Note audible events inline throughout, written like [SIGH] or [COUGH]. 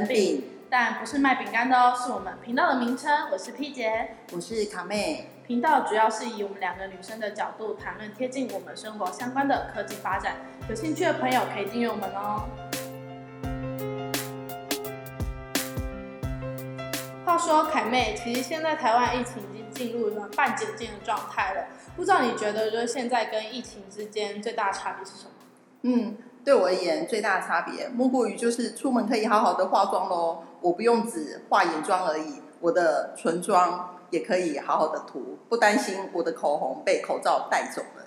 饼，但不是卖饼干的哦，是我们频道的名称。我是 P 姐，我是卡妹。频道主要是以我们两个女生的角度谈论贴近我们生活相关的科技发展，有兴趣的朋友可以订阅我们哦。话说凯妹，其实现在台湾疫情已经进入了半解禁的状态了，不知道你觉得就是现在跟疫情之间最大的差别是什么？嗯。对我而言，最大的差别莫过于就是出门可以好好的化妆喽，我不用只化眼妆而已，我的唇妆也可以好好的涂，不担心我的口红被口罩带走了。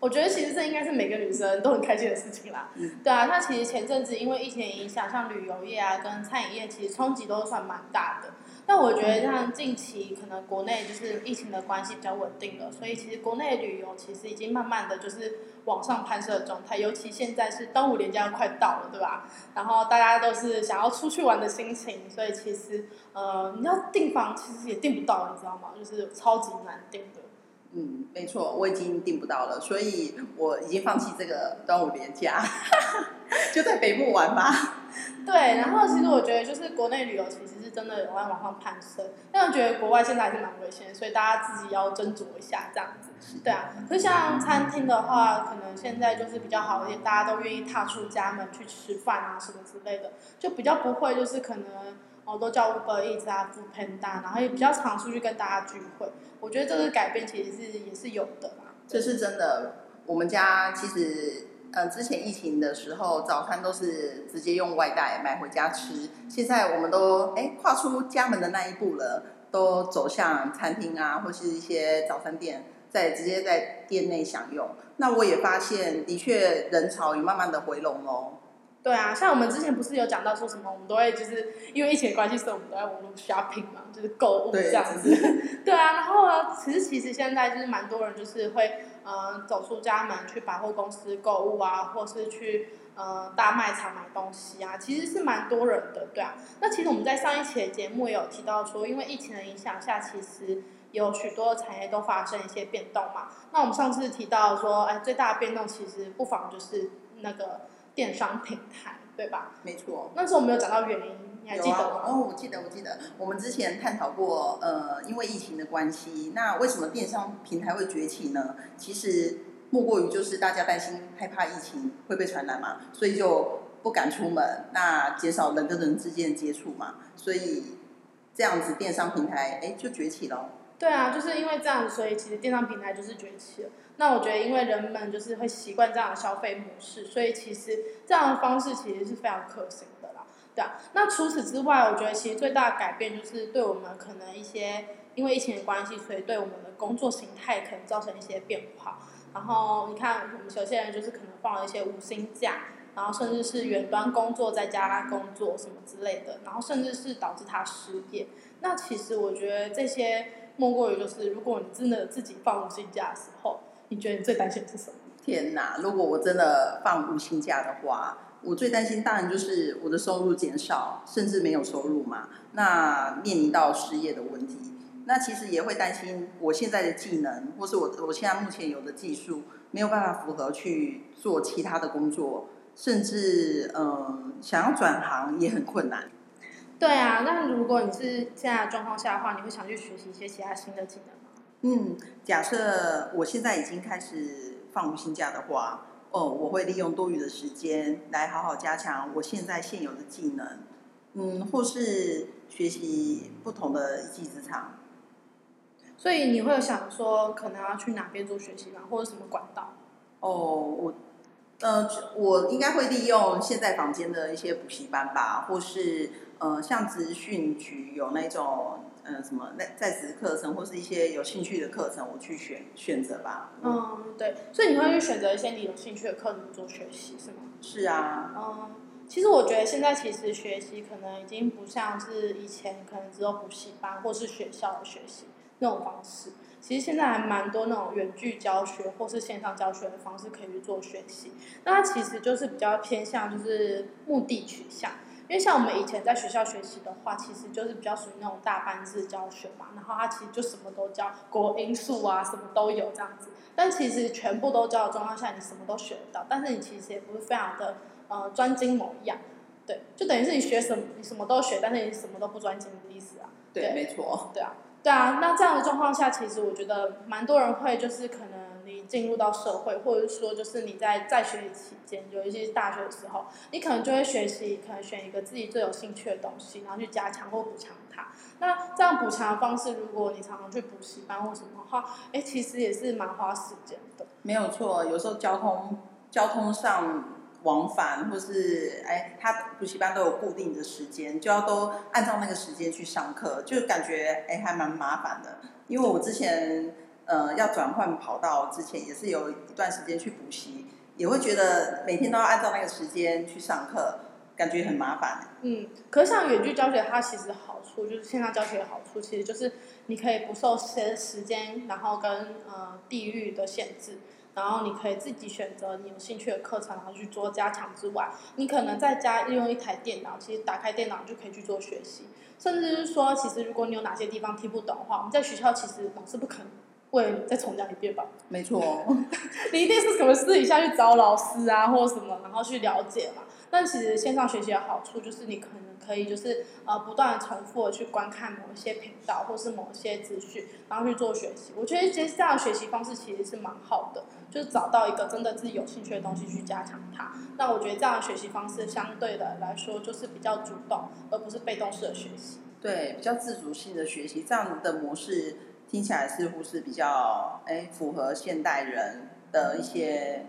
我觉得其实这应该是每个女生都很开心的事情啦。嗯，对啊，那其实前阵子因为疫情影响，像旅游业啊跟餐饮业，其实冲击都算蛮大的。但我觉得像近期可能国内就是疫情的关系比较稳定了，所以其实国内旅游其实已经慢慢的就是往上攀升的状态。尤其现在是端午连假快到了，对吧？然后大家都是想要出去玩的心情，所以其实呃你要订房其实也订不到，你知道吗？就是超级难订的。嗯，没错，我已经订不到了，所以我已经放弃这个端午连假，[LAUGHS] 就在北部玩吧。对，然后其实我觉得就是国内旅游其实是真的有在往上攀升，但我觉得国外现在还是蛮危险，所以大家自己要斟酌一下这样子。对啊，可是像餐厅的话，可能现在就是比较好一点，大家都愿意踏出家门去吃饭啊什么之类的，就比较不会就是可能哦都叫 Uber Eats 啊 Foodpanda，然后也比较常出去跟大家聚会。我觉得这个改变其实是也是有的嘛。这是真的，我们家其实。呃，之前疫情的时候，早餐都是直接用外带买回家吃。现在我们都哎跨出家门的那一步了，都走向餐厅啊，或是一些早餐店，在直接在店内享用。那我也发现，的确人潮也慢慢的回笼哦。对啊，像我们之前不是有讲到说什么，我们都会就是因为疫情的关系，所以我们都在网络 shopping 嘛，就是购物这样子。对，[LAUGHS] 对啊，然后呢，其实其实现在就是蛮多人就是会。呃，走出家门去百货公司购物啊，或是去呃大卖场买东西啊，其实是蛮多人的，对啊。那其实我们在上一期的节目也有提到说，因为疫情的影响下，其实有许多产业都发生一些变动嘛。那我们上次提到说，哎，最大的变动其实不妨就是那个电商平台，对吧？没错。那时候我们有讲到原因。你还记得吗？哦，我记得，我记得，我们之前探讨过，呃，因为疫情的关系，那为什么电商平台会崛起呢？其实莫过于就是大家担心害怕疫情会被传染嘛，所以就不敢出门，那减少人跟人之间的接触嘛，所以这样子电商平台哎就崛起了。对啊，就是因为这样，所以其实电商平台就是崛起了。那我觉得，因为人们就是会习惯这样的消费模式，所以其实这样的方式其实是非常可行的啦。对啊，那除此之外，我觉得其实最大的改变就是对我们可能一些因为疫情的关系，所以对我们的工作形态可能造成一些变化。然后你看，我们有些人就是可能放了一些五星假，然后甚至是远端工作在家工作什么之类的，然后甚至是导致他失业。那其实我觉得这些莫过于就是，如果你真的自己放无薪假的时候，你觉得你最担心的是什么？天哪！如果我真的放无薪假的话。我最担心当然就是我的收入减少，甚至没有收入嘛。那面临到失业的问题，那其实也会担心我现在的技能，或是我我现在目前有的技术没有办法符合去做其他的工作，甚至嗯、呃、想要转行也很困难。对啊，那如果你是现在的状况下的话，你会想去学习一些其他新的技能吗？嗯，假设我现在已经开始放无薪假的话。哦，我会利用多余的时间来好好加强我现在现有的技能，嗯，或是学习不同的一技之长。所以你会有想说，可能要去哪边做学习吗？或者什么管道？哦，我，呃，我应该会利用现在房间的一些补习班吧，或是呃，像职训局有那种。呃，什么在在职课程或是一些有兴趣的课程，我去选选择吧。嗯，嗯，对，所以你会去选择一些你有兴趣的课程做学习，是吗？是啊。嗯，其实我觉得现在其实学习可能已经不像是以前可能只有补习班或是学校的学习那种方式，其实现在还蛮多那种远距教学或是线上教学的方式可以去做学习。那它其实就是比较偏向就是目的取向。因为像我们以前在学校学习的话，其实就是比较属于那种大班制教学嘛，然后它其实就什么都教，国英数啊什么都有这样子。但其实全部都教的状况下，你什么都学得到，但是你其实也不是非常的呃专精某一样，对，就等于是你学什么你什么都学，但是你什么都不专精的意思啊。对，对没错。对啊，对啊，那这样的状况下，其实我觉得蛮多人会就是可能。你进入到社会，或者说，就是你在在学习期间，有一些大学的时候，你可能就会学习，可能选一个自己最有兴趣的东西，然后去加强或补强它。那这样补强的方式，如果你常常去补习班或什么的话，哎，其实也是蛮花时间的。没有错，有时候交通交通上往返，或是哎，他补习班都有固定的时间，就要都按照那个时间去上课，就感觉哎还蛮麻烦的。因为我之前。呃，要转换跑道之前，也是有一段时间去补习，也会觉得每天都要按照那个时间去上课，感觉很麻烦。嗯，可是像远距教学，它其实好处就是线上教学的好处，其实就是你可以不受时时间，然后跟呃地域的限制，然后你可以自己选择你有兴趣的课程，然后去做加强之外，你可能在家利用一台电脑，其实打开电脑就可以去做学习，甚至是说，其实如果你有哪些地方听不懂的话，我们在学校其实老师不可能。会再重讲一遍吧。没错，[LAUGHS] 你一定是什么私底下去找老师啊，或者什么，然后去了解嘛。但其实线上学习的好处就是你可能可以就是呃不断的重复的去观看某一些频道或是某一些资讯，然后去做学习。我觉得其实这样的学习方式其实是蛮好的，就是找到一个真的自己有兴趣的东西去加强它。那我觉得这样的学习方式相对的来说就是比较主动，而不是被动式的学习。对，比较自主性的学习，这样的模式。听起来似乎是比较哎符合现代人的一些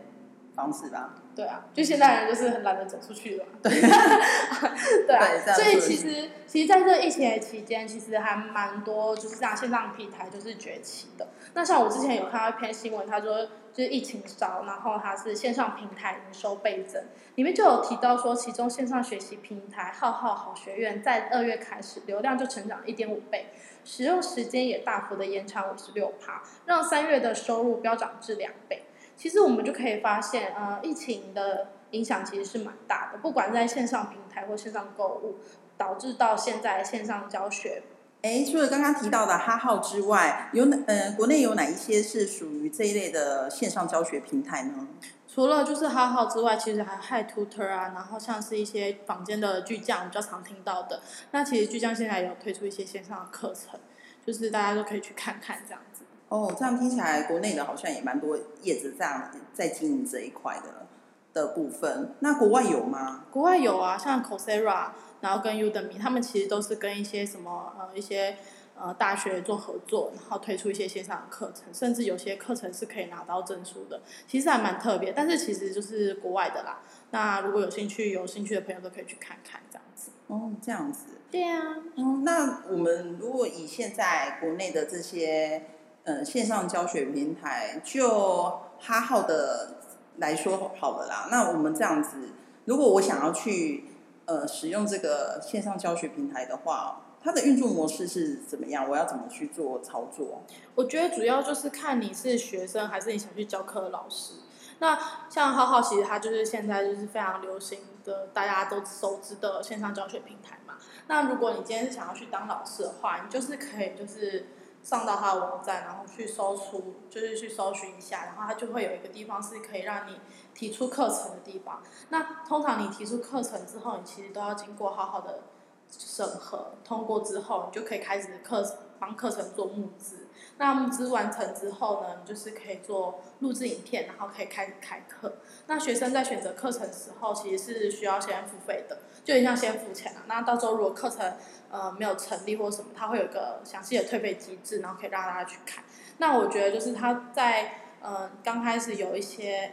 方式吧？对啊，就现代人就是很懒得走出去了。对，[LAUGHS] 对啊。所以其实，其实在这疫情的期间，其实还蛮多就是这样线上平台就是崛起的。那像我之前有看到一篇新闻，他说就是疫情烧，然后它是线上平台营收倍增，里面就有提到说，其中线上学习平台浩浩好学院在二月开始流量就成长一点五倍。使用时间也大幅的延长五十六趴，让三月的收入飙涨至两倍。其实我们就可以发现，呃，疫情的影响其实是蛮大的，不管在线上平台或线上购物，导致到现在线上教学。哎，除了刚刚提到的哈号之外，有哪呃国内有哪一些是属于这一类的线上教学平台呢？除了就是哈号之外，其实还有 HiTutor 啊，然后像是一些坊间的巨匠比较常听到的。那其实巨匠现在也有推出一些线上的课程，就是大家都可以去看看这样子。哦，这样听起来国内的好像也蛮多业者这样在经营这一块的的部分。那国外有吗？国外有啊，像 Coursera，然后跟 Udemy，他们其实都是跟一些什么呃一些。呃，大学做合作，然后推出一些线上的课程，甚至有些课程是可以拿到证书的，其实还蛮特别。但是其实就是国外的啦。那如果有兴趣、有兴趣的朋友都可以去看看这样子。哦，这样子。对啊。嗯，那我们如果以现在国内的这些呃线上教学平台，就哈号的来说好了啦。那我们这样子，如果我想要去呃使用这个线上教学平台的话。它的运作模式是怎么样？我要怎么去做操作？我觉得主要就是看你是学生还是你想去教课的老师。那像哈号，其实它就是现在就是非常流行的，大家都熟知的线上教学平台嘛。那如果你今天是想要去当老师的话，你就是可以就是上到他的网站，然后去搜出，就是去搜寻一下，然后他就会有一个地方是可以让你提出课程的地方。那通常你提出课程之后，你其实都要经过好好的。审核通过之后，你就可以开始课帮课程做募资。那募资完成之后呢，你就是可以做录制影片，然后可以开始开课。那学生在选择课程时候，其实是需要先付费的，就一定要先付钱了。那到时候如果课程呃没有成立或什么，它会有个详细的退费机制，然后可以让大家去看。那我觉得就是他在呃刚开始有一些。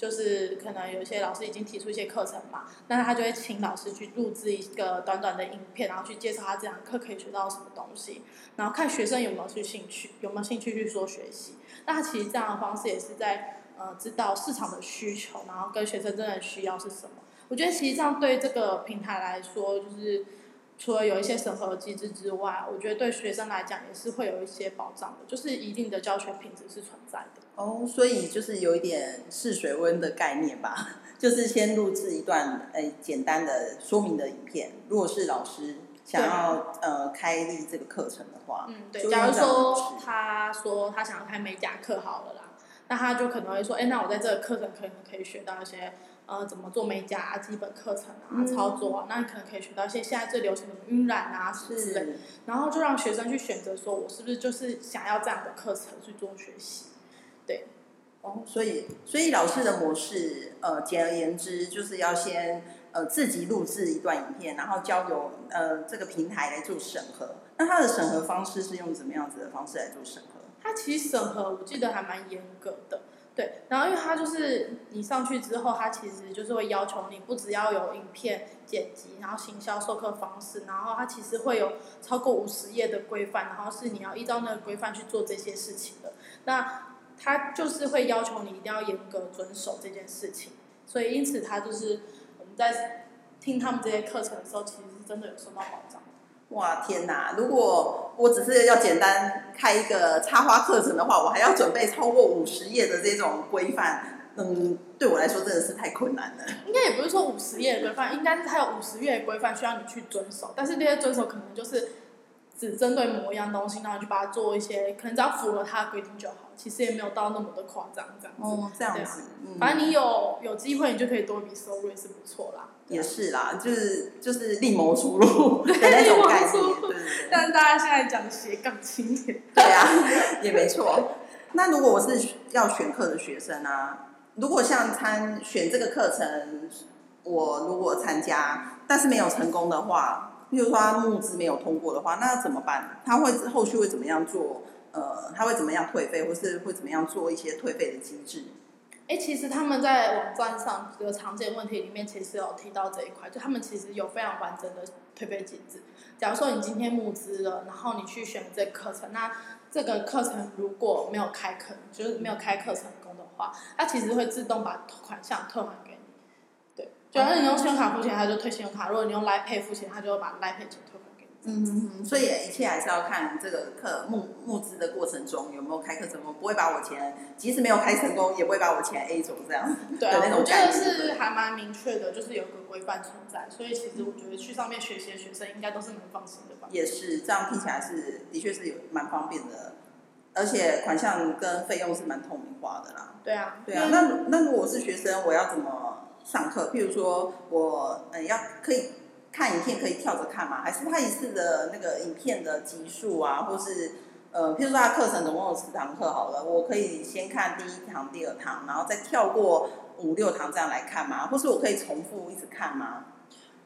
就是可能有些老师已经提出一些课程嘛，那他就会请老师去录制一个短短的影片，然后去介绍他这堂课可以学到什么东西，然后看学生有没有去兴趣，有没有兴趣去说学习。那其实这样的方式也是在呃知道市场的需求，然后跟学生真的需要是什么。我觉得其实这样对这个平台来说，就是。除了有一些审核机制之外，我觉得对学生来讲也是会有一些保障的，就是一定的教学品质是存在的。哦，所以就是有一点试水温的概念吧，[LAUGHS] 就是先录制一段诶简单的说明的影片。如果是老师想要呃开立这个课程的话，嗯，对。假如说他说他想要开美甲课好了啦，那他就可能会说，哎，那我在这个课程可能可以学到一些。呃怎么做美甲啊，基本课程啊，操作啊，那你可能可以学到一些现在最流行的晕染啊之类，然后就让学生去选择，说我是不是就是想要这样的课程去做学习，对。哦，所以所以老师的模式，呃，简而言之，就是要先呃自己录制一段影片，然后交由呃这个平台来做审核。那它的审核方式是用怎么样子的方式来做审核？它其实审核我记得还蛮严格的，对。然后因为它就是你上去之后，它其实就是会要求你不只要有影片剪辑，然后行销授课方式，然后它其实会有超过五十页的规范，然后是你要依照那个规范去做这些事情的。那他就是会要求你一定要严格遵守这件事情，所以因此他就是我们在听他们这些课程的时候，其实是真的有受到保障。哇，天哪！如果我只是要简单开一个插花课程的话，我还要准备超过五十页的这种规范，嗯，对我来说真的是太困难了。应该也不是说五十页的规范，应该是它有五十页的规范需要你去遵守，但是这些遵守可能就是。只针对某一样东西，然后就把它做一些，可能只要符合它的规定就好。其实也没有到那么的夸张，这样子。哦，这样子。嗯。反正你有有机会，你就可以多一笔收入，也是不错啦。也是啦，就是就是另谋出路 [LAUGHS] 的那种概念。但是大家现在讲斜杠青年。对啊，[LAUGHS] 也没错。那如果我是要选课的学生啊，如果像参选这个课程，我如果参加，但是没有成功的话。比如说他募资没有通过的话，那怎么办？他会后续会怎么样做？呃，他会怎么样退费，或是会怎么样做一些退费的机制？哎，其实他们在网站上这个常见问题里面，其实有提到这一块，就他们其实有非常完整的退费机制。假如说你今天募资了，然后你去选这课程，那这个课程如果没有开课，就是没有开课成功的话，它其实会自动把款项退还给你。对假如你用信用卡付钱，他就退信用卡；如果你用 Line Pay 付钱，他就会把 Line Pay 钱退。嗯嗯嗯。所以一切还是要看这个课募募资的过程中有没有开课成功，不会把我钱，即使没有开成功，也不会把我钱 A 走这样。对啊，我觉得是还蛮明确的，就是有个规范存在，所以其实我觉得去上面学习的学生应该都是能放心的吧。也是，这样听起来是的确是有蛮方便的，而且款项跟费用是蛮透明化的啦。对啊。对啊，那那如果我是学生，我要怎么？上课，譬如说我嗯要可以看影片，可以跳着看吗？还是他一次的那个影片的集数啊，或是呃，譬如说他课程总共有十堂课好了，我可以先看第一堂、第二堂，然后再跳过五六堂这样来看吗？或是我可以重复一直看吗？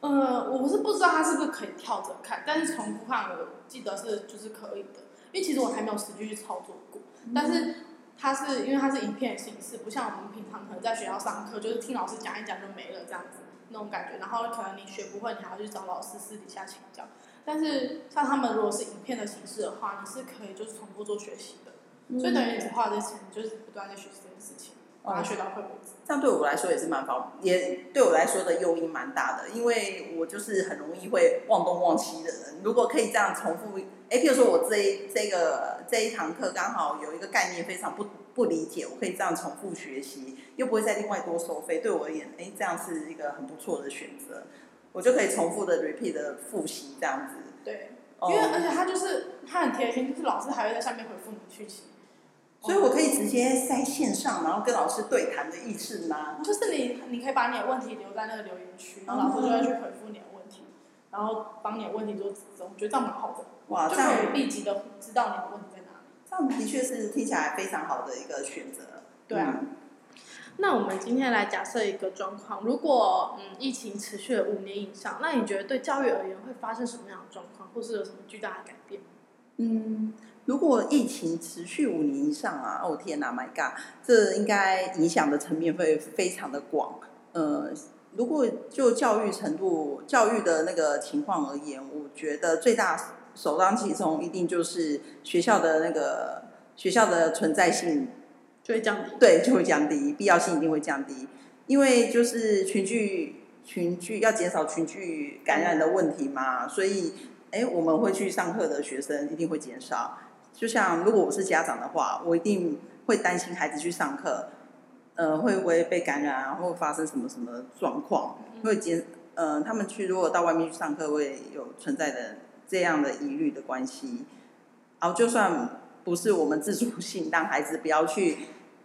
呃，我是不知道他是不是可以跳着看，但是重复看我记得是就是可以的，因为其实我还没有实际去操作过，但是。它是因为它是影片形式，不像我们平常可能在学校上课，就是听老师讲一讲就没了这样子那种感觉。然后可能你学不会，你还要去找老师私底下请教。但是像他们如果是影片的形式的话，你是可以就是重复做学习的。所以等于你花这钱，就是不断在学习这件事情，把它学到会为止。这样对我来说也是蛮方便，也对我来说的诱因蛮大的，因为我就是很容易会忘东忘西的人。如果可以这样重复。哎，譬如说我这一这个这一堂课刚好有一个概念非常不不理解，我可以这样重复学习，又不会再另外多收费，对我而言，哎，这样是一个很不错的选择，我就可以重复的 repeat 的复习这样子。对，因为而且他就是他很贴心，就是老师还会在下面回复你讯息，所以我可以直接在线上，然后跟老师对谈的意思吗？就是你你可以把你的问题留在那个留言区，然后老师就会去回复你的问题，然后帮你的问题做指正，我觉得这样蛮好的。哇，就可以立即的知道你的问题在哪里。这样的确是听起来非常好的一个选择。对啊。嗯、那我们今天来假设一个状况，如果嗯疫情持续了五年以上，那你觉得对教育而言会发生什么样的状况，或是有什么巨大的改变？嗯，如果疫情持续五年以上啊，哦天哪，My God，这应该影响的层面会非常的广。呃，如果就教育程度、教育的那个情况而言，我觉得最大。首当其冲，一定就是学校的那个学校的存在性就会降低，对，就会降低，必要性一定会降低，因为就是群聚群聚要减少群聚感染的问题嘛，所以哎，我们会去上课的学生一定会减少。就像如果我是家长的话，我一定会担心孩子去上课，呃，会不会被感染啊，或发生什么什么状况？会减，呃，他们去如果到外面去上课，会有存在的。这样的疑虑的关系，然后就算不是我们自主性让孩子不要去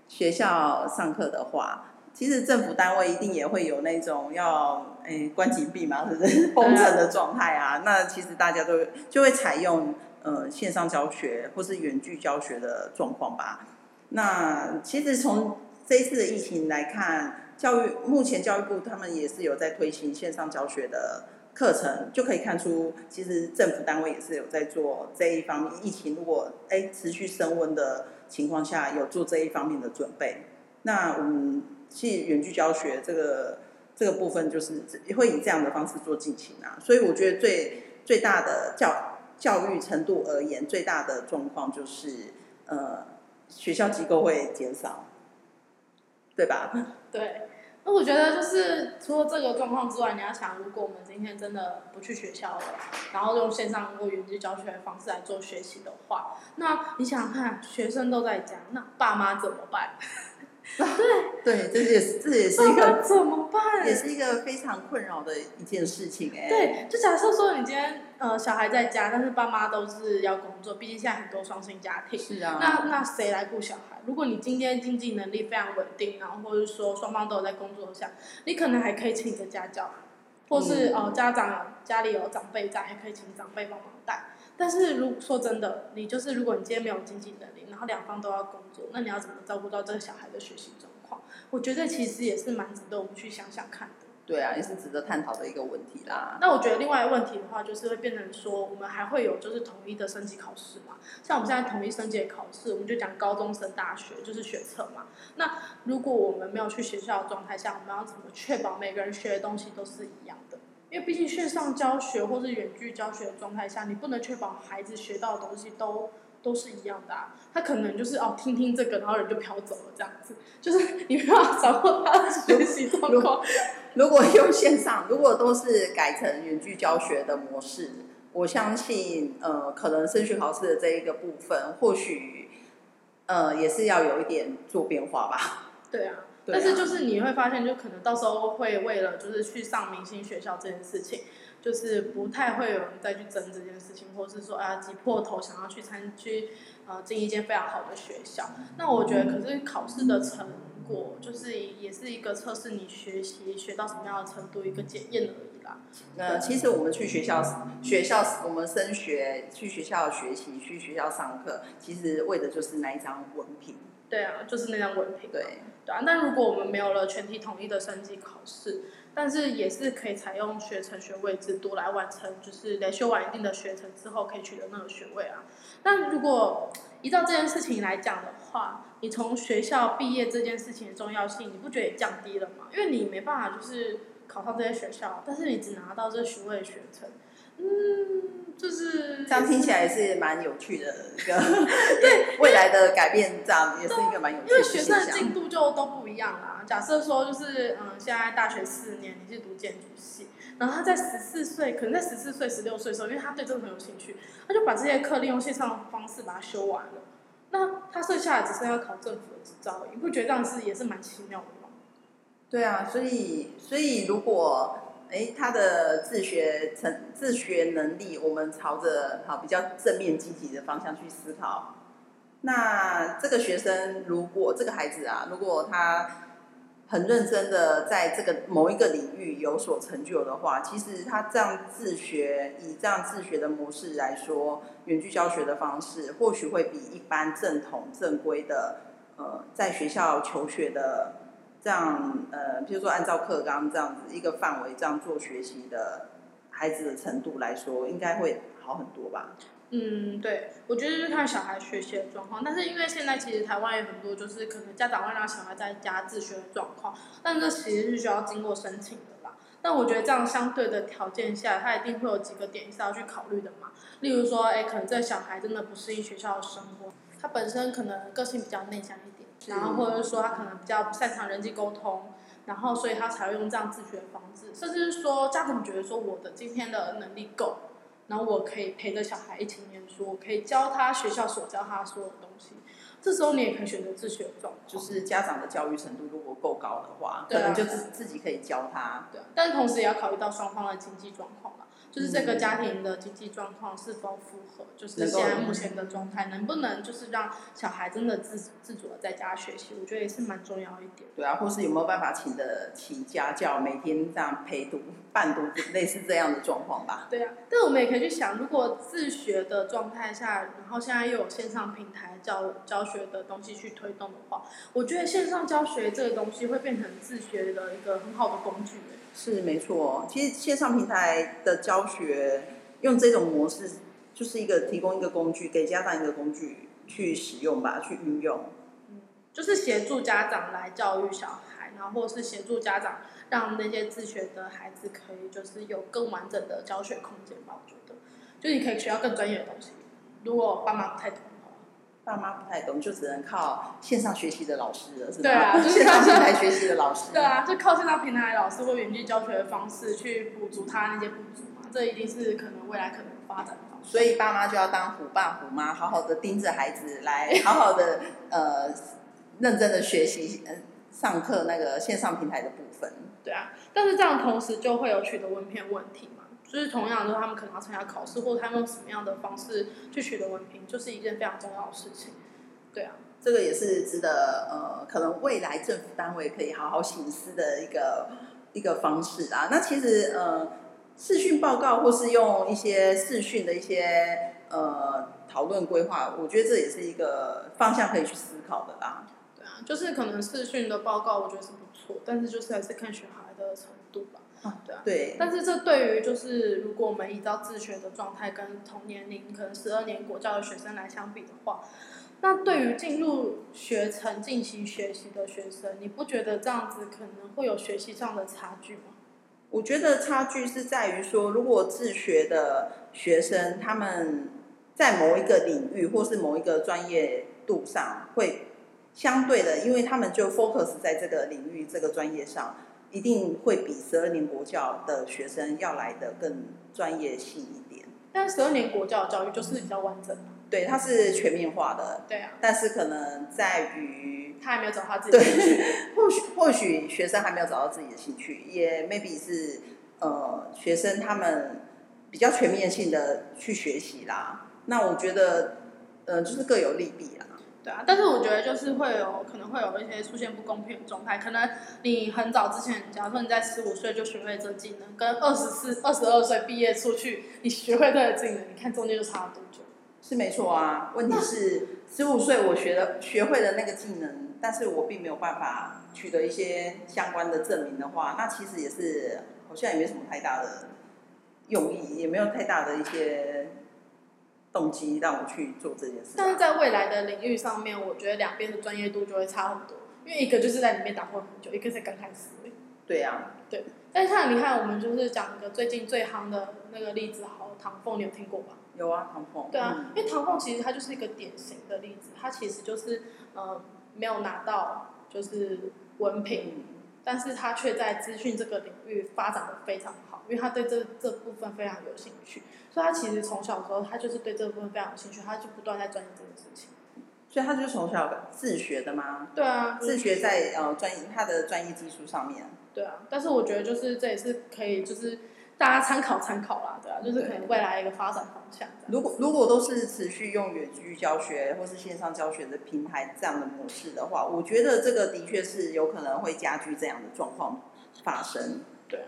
学校上课的话，其实政府单位一定也会有那种要诶关禁闭嘛，是不是封城的状态啊？那其实大家都就会采用呃线上教学或是远距教学的状况吧。那其实从这一次的疫情来看，教育目前教育部他们也是有在推行线上教学的课程，就可以看出其实政府单位也是有在做这一方面。疫情如果诶持续升温的情况下，有做这一方面的准备。那我们去远距教学这个这个部分，就是会以这样的方式做进行啊。所以我觉得最最大的教教育程度而言，最大的状况就是呃学校机构会减少，对吧？对。那我觉得就是除了这个状况之外，你要想，如果我们今天真的不去学校了，然后用线上或远距教学的方式来做学习的话，那你想想看，学生都在家，那爸妈怎么办？对 [LAUGHS] 对，这也是这也是一个怎么办？也是一个非常困扰的一件事情哎。对，就假设说你今天呃小孩在家，但是爸妈都是要工作，毕竟现在很多双薪家庭。是啊。那那谁来顾小孩？如果你今天经济能力非常稳定，然后或者说双方都有在工作下，你可能还可以请一个家教，或是呃、家长家里有长辈在，还可以请长辈帮忙带。但是如说真的，你就是如果你今天没有经济能力，然后两方都要工作，那你要怎么照顾到这个小孩的学习状况？我觉得其实也是蛮值得我们去想想看的。对啊，也是值得探讨的一个问题啦。那我觉得另外一个问题的话，就是会变成说，我们还会有就是统一的升级考试嘛？像我们现在统一升级的考试，我们就讲高中升大学，就是学测嘛。那如果我们没有去学校的状态下，我们要怎么确保每个人学的东西都是一样的？因为毕竟线上教学或是远距教学的状态下，你不能确保孩子学到的东西都都是一样的啊。他可能就是哦，听听这个，然后人就飘走了，这样子，就是 [LAUGHS] 你没办法掌握他的学习状况。如果用线上，如果都是改成远距教学的模式，我相信呃，可能升学考试的这一个部分，或许呃，也是要有一点做变化吧。对啊。但是就是你会发现，就可能到时候会为了就是去上明星学校这件事情，就是不太会有人再去争这件事情，或是说啊挤破头想要去参去呃进一间非常好的学校。那我觉得，可是考试的成果就是也是一个测试你学习学到什么样的程度一个检验而已啦。呃，其实我们去学校学校我们升学去学校学习去学校上课，其实为的就是那一张文凭。对啊，就是那张文凭。对。对啊，那如果我们没有了全体统一的升级考试，但是也是可以采用学程学位制度来完成，就是得修完一定的学程之后可以取得那个学位啊。那如果依照这件事情来讲的话，你从学校毕业这件事情的重要性，你不觉得也降低了吗？因为你没办法就是考上这些学校，但是你只拿到这学位的学程，嗯。就是这样听起来也是蛮有趣的一个 [LAUGHS] 对未来的改变，这样也是一个蛮有趣的。因为学生的进度就都不一样啦。假设说就是嗯，现在大学四年你是读建筑系，然后他在十四岁，可能在十四岁、十六岁的时候，因为他对这个很有兴趣，他就把这些课利用线上的方式把它修完了。那他剩下的只剩下考政府的执照，你不觉得这样是也是蛮奇妙的吗？对啊，所以所以如果。哎，他的自学成自学能力，我们朝着好比较正面积极的方向去思考。那这个学生，如果这个孩子啊，如果他很认真的在这个某一个领域有所成就的话，其实他这样自学，以这样自学的模式来说，远距教学的方式，或许会比一般正统正规的呃在学校求学的。这样，呃，比如说按照课纲这样子一个范围这样做学习的孩子的程度来说，应该会好很多吧？嗯，对，我觉得就是看小孩学习的状况。但是因为现在其实台湾有很多就是可能家长会让小孩在家自学的状况，但这其实是需要经过申请的啦。但我觉得这样相对的条件下，他一定会有几个点是要去考虑的嘛。例如说，哎，可能这小孩真的不适应学校的生活，他本身可能个性比较内向一点。然后或者是说他可能比较不擅长人际沟通，然后所以他才会用这样自学的方式，甚至是说家长觉得说我的今天的能力够，然后我可以陪着小孩一起念书，我可以教他学校所教他所有的东西，这时候你也可以选择自学的状况，就是家长的教育程度如果够高的话，可能就自自己可以教他。对，但是同时也要考虑到双方的经济状况嘛。就是这个家庭的经济状况是否符合，就是现在目前的状态，能不能就是让小孩真的自自主的在家学习，我觉得也是蛮重要一点。对啊，或是有没有办法请的请家教，每天这样陪读、伴读，类似这样的状况吧？对啊，但我们也可以去想，如果自学的状态下，然后现在又有线上平台教教学的东西去推动的话，我觉得线上教学这个东西会变成自学的一个很好的工具。是没错，其实线上平台的教学用这种模式，就是一个提供一个工具给家长一个工具去使用吧，去运用。嗯，就是协助家长来教育小孩，然后或是协助家长让那些自学的孩子可以就是有更完整的教学空间吧。我觉得，就你可以学到更专业的东西。如果爸妈不太懂。爸妈不太懂，就只能靠线上学习的老师了，是吧？对啊，就是线上平台学习的老师。对啊，就靠线上平台的老师或远距教学的方式去补足他那些不足嘛，这一定是可能未来可能发展的方式。所以爸妈就要当虎爸虎妈，好好的盯着孩子来，好好的呃认真的学习，呃上课那个线上平台的部分。对啊，但是这样同时就会有取得文凭问题嘛。就是同样，就是他们可能要参加考试，或者他们用什么样的方式去取得文凭，就是一件非常重要的事情。对啊，这个也是值得呃，可能未来政府单位可以好好省思的一个一个方式啊。那其实呃，视讯报告或是用一些视讯的一些呃讨论规划，我觉得这也是一个方向可以去思考的啦。对啊，就是可能视讯的报告，我觉得是不错，但是就是还是看小孩的程度吧。啊，对啊，对。但是这对于就是如果我们依照自学的状态跟同年龄可能十二年国教的学生来相比的话，那对于进入学程进行学习的学生，你不觉得这样子可能会有学习上的差距吗？我觉得差距是在于说，如果自学的学生他们在某一个领域或是某一个专业度上，会相对的，因为他们就 focus 在这个领域这个专业上。一定会比十二年国教的学生要来的更专业性一点。但十二年国教的教育就是比较完整的，对，它是全面化的。对啊。但是可能在于他还没有找到自己的兴趣，或许或许学生还没有找到自己的兴趣，也 maybe 是呃学生他们比较全面性的去学习啦。那我觉得呃就是各有利弊啦。对啊，但是我觉得就是会有可能会有一些出现不公平的状态，可能你很早之前，假如说你在十五岁就学会这技能，跟二十四、二十二岁毕业出去，你学会这个技能，你看中间就差了多久？是没错啊，问题是十五岁我学的学会的那个技能，但是我并没有办法取得一些相关的证明的话，那其实也是好像也没什么太大的用意，也没有太大的一些。动机让我去做这件事，但是在未来的领域上面，我觉得两边的专业度就会差很多，因为一个就是在里面打混很久，一个是刚开始。对呀、啊，对。但是像你看，我们就是讲一个最近最夯的那个例子，好，唐凤，你有听过吧？有啊，唐凤。对啊，因为唐凤其实它就是一个典型的例子，它其实就是呃没有拿到就是文凭。嗯但是他却在资讯这个领域发展的非常好，因为他对这这部分非常有兴趣，所以他其实从小时候他就是对这部分非常有兴趣，他就不断在钻研这件事情。所以他就是从小自学的吗？对啊，自学在呃专业他的专业技术上面。对啊，但是我觉得就是这也是可以就是。大家参考参考啦，对啊，就是可能未来一个发展方向。如果如果都是持续用远距教学或是线上教学的平台这样的模式的话，我觉得这个的确是有可能会加剧这样的状况发生。对啊，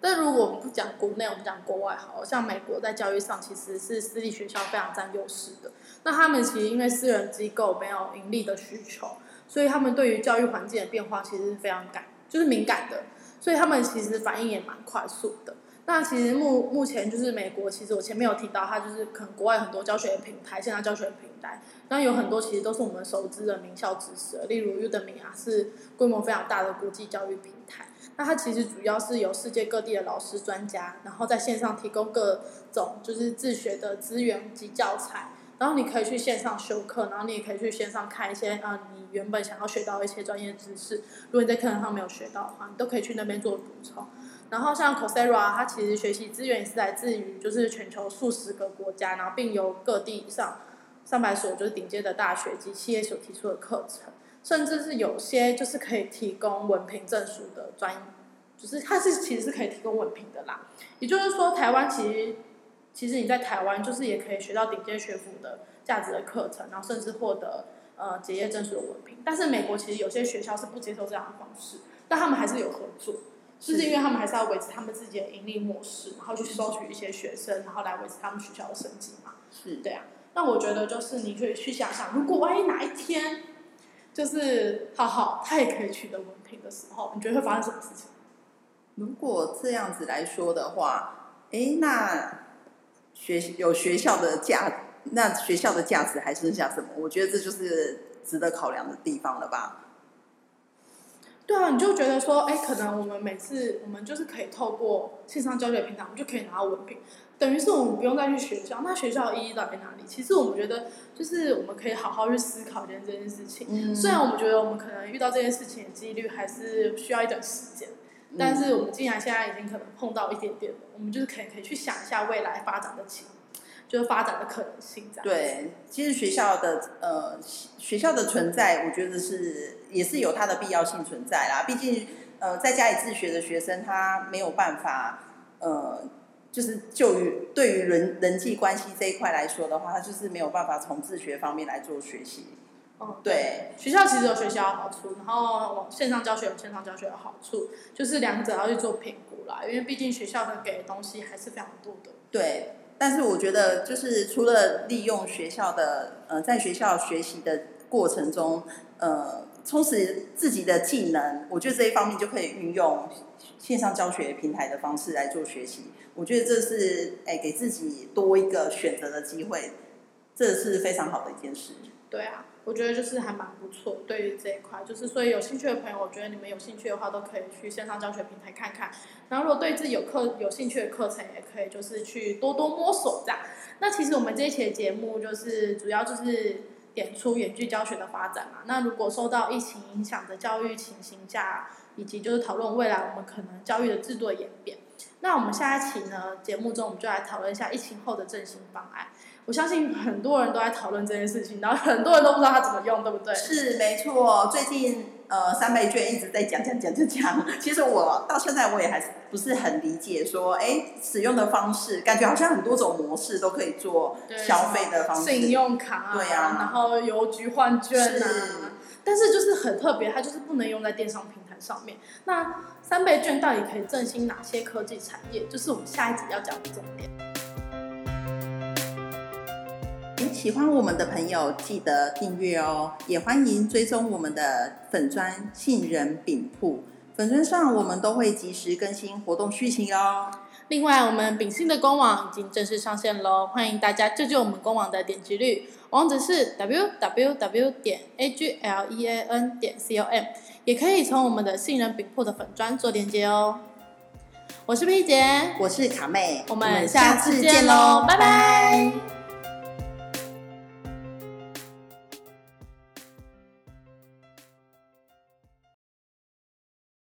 但如果我们不讲国内，我们讲国外好，好像美国在教育上其实是私立学校非常占优势的。那他们其实因为私人机构没有盈利的需求，所以他们对于教育环境的变化其实是非常感，就是敏感的，所以他们其实反应也蛮快速的。那其实目目前就是美国，其实我前面有提到，它就是可能国外很多教学平台，线上教学平台，那有很多其实都是我们熟知的名校知识，例如 Udemy 啊，是规模非常大的国际教育平台。那它其实主要是由世界各地的老师专家，然后在线上提供各种就是自学的资源及教材，然后你可以去线上修课，然后你也可以去线上看一些啊你原本想要学到一些专业知识，如果你在课堂上没有学到的话，你都可以去那边做补充。然后像 Coursera，它其实学习资源也是来自于就是全球数十个国家，然后并由各地上上百所就是顶尖的大学及企业所提出的课程，甚至是有些就是可以提供文凭证书的专就是它是其实是可以提供文凭的啦。也就是说，台湾其实其实你在台湾就是也可以学到顶尖学府的价值的课程，然后甚至获得呃结业证书的文凭。但是美国其实有些学校是不接受这样的方式，但他们还是有合作，就是因为他们还是要维持他们自己的盈利模式，然后去收取一些学生，然后来维持他们学校的生计嘛。是，对啊。那我觉得就是你可以去想想，如果万一哪一天，就是好好他也可以取得文凭的时候，你觉得会发生什么事情？如果这样子来说的话，哎，那学有学校的价，那学校的价值还剩下什么？我觉得这就是值得考量的地方了吧。对啊，你就觉得说，哎，可能我们每次我们就是可以透过线上教学平台，我们就可以拿到文凭，等于是我们不用再去学校。那学校的意义到底在哪里？其实我们觉得，就是我们可以好好去思考一件这件事情。嗯。虽然我们觉得我们可能遇到这件事情的几率还是需要一点时间。但是我们既然现在已经可能碰到一点点了，我们就是可以可以去想一下未来发展的情，就是发展的可能性这样。对，其实学校的呃学校的存在，我觉得是也是有它的必要性存在啦。毕竟呃在家里自学的学生，他没有办法呃就是就于对于人人际关系这一块来说的话，他就是没有办法从自学方面来做学习。嗯，对，学校其实有学校的好处，然后线上教学有线上教学的好处，就是两者要去做评估啦。因为毕竟学校能给的东西还是非常多的。对，但是我觉得就是除了利用学校的呃，在学校学习的过程中，呃，充实自己的技能，我觉得这一方面就可以运用线上教学平台的方式来做学习。我觉得这是哎，给自己多一个选择的机会，这是非常好的一件事。对啊。我觉得就是还蛮不错，对于这一块，就是所以有兴趣的朋友，我觉得你们有兴趣的话，都可以去线上教学平台看看。然后如果对自己有课有兴趣的课程，也可以就是去多多摸索这样。那其实我们这一期的节目就是主要就是点出远距教学的发展嘛。那如果受到疫情影响的教育情形下，以及就是讨论未来我们可能教育的制度的演变。那我们下一期呢，节目中我们就来讨论一下疫情后的振兴方案。我相信很多人都在讨论这件事情，然后很多人都不知道它怎么用，对不对？是没错，最近呃三倍券一直在讲讲讲讲讲。其实我到现在我也还是不是很理解，说哎使用的方式，感觉好像很多种模式都可以做消费的方式，信用卡啊，对啊，然后邮局换券啊，但是就是很特别，它就是不能用在电商平台上面。那三倍券到底可以振兴哪些科技产业？就是我们下一集要讲的重点。喜欢我们的朋友记得订阅哦，也欢迎追踪我们的粉砖杏仁饼铺，粉砖上我们都会及时更新活动剧情哦。另外，我们饼心的官网已经正式上线喽，欢迎大家救救我们官网的点击率，网址是 www 点 aglean 点 com，也可以从我们的杏仁饼铺的粉砖做连接哦。我是 P 姐，我是卡妹，我们下次见喽，拜拜。